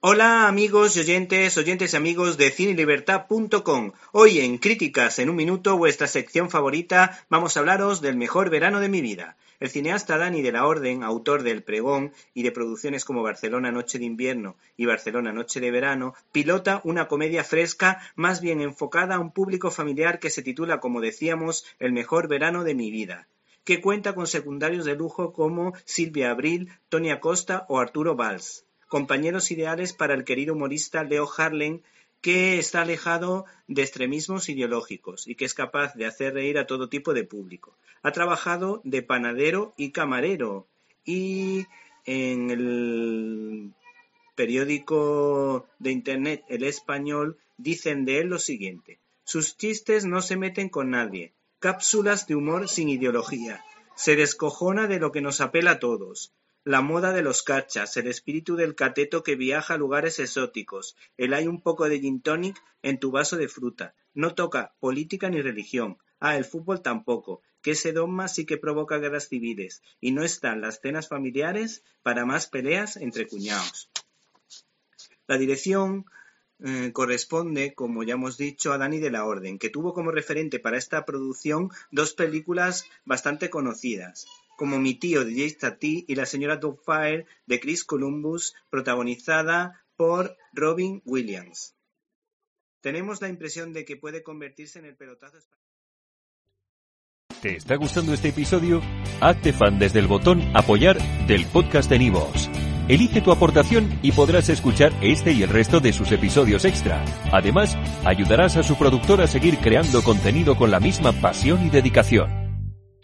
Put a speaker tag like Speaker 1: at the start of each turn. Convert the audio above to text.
Speaker 1: Hola amigos y oyentes, oyentes y amigos de cinelibertad.com. Hoy en Críticas en un minuto, vuestra sección favorita, vamos a hablaros del mejor verano de mi vida. El cineasta Dani de la Orden, autor del Pregón y de producciones como Barcelona Noche de Invierno y Barcelona Noche de Verano, pilota una comedia fresca más bien enfocada a un público familiar que se titula, como decíamos, El mejor verano de mi vida que cuenta con secundarios de lujo como Silvia Abril, Tony Acosta o Arturo Valls compañeros ideales para el querido humorista Leo Harlem, que está alejado de extremismos ideológicos y que es capaz de hacer reír a todo tipo de público. Ha trabajado de panadero y camarero y en el periódico de internet El Español dicen de él lo siguiente. Sus chistes no se meten con nadie. Cápsulas de humor sin ideología. Se descojona de lo que nos apela a todos la moda de los cachas, el espíritu del cateto que viaja a lugares exóticos, el hay un poco de gin tonic en tu vaso de fruta. No toca política ni religión. Ah, el fútbol tampoco, que ese dogma sí que provoca guerras civiles, y no están las cenas familiares para más peleas entre cuñados. La dirección eh, corresponde, como ya hemos dicho, a Dani de la Orden, que tuvo como referente para esta producción dos películas bastante conocidas, como Mi tío de Jay Tati y La señora Doubtfire de Chris Columbus, protagonizada por Robin Williams. Tenemos la impresión de que puede convertirse en el pelotazo
Speaker 2: ¿Te está gustando este episodio? Hazte fan desde el botón Apoyar del podcast de Nivos. Elige tu aportación y podrás escuchar este y el resto de sus episodios extra. Además, ayudarás a su productor a seguir creando contenido con la misma pasión y dedicación.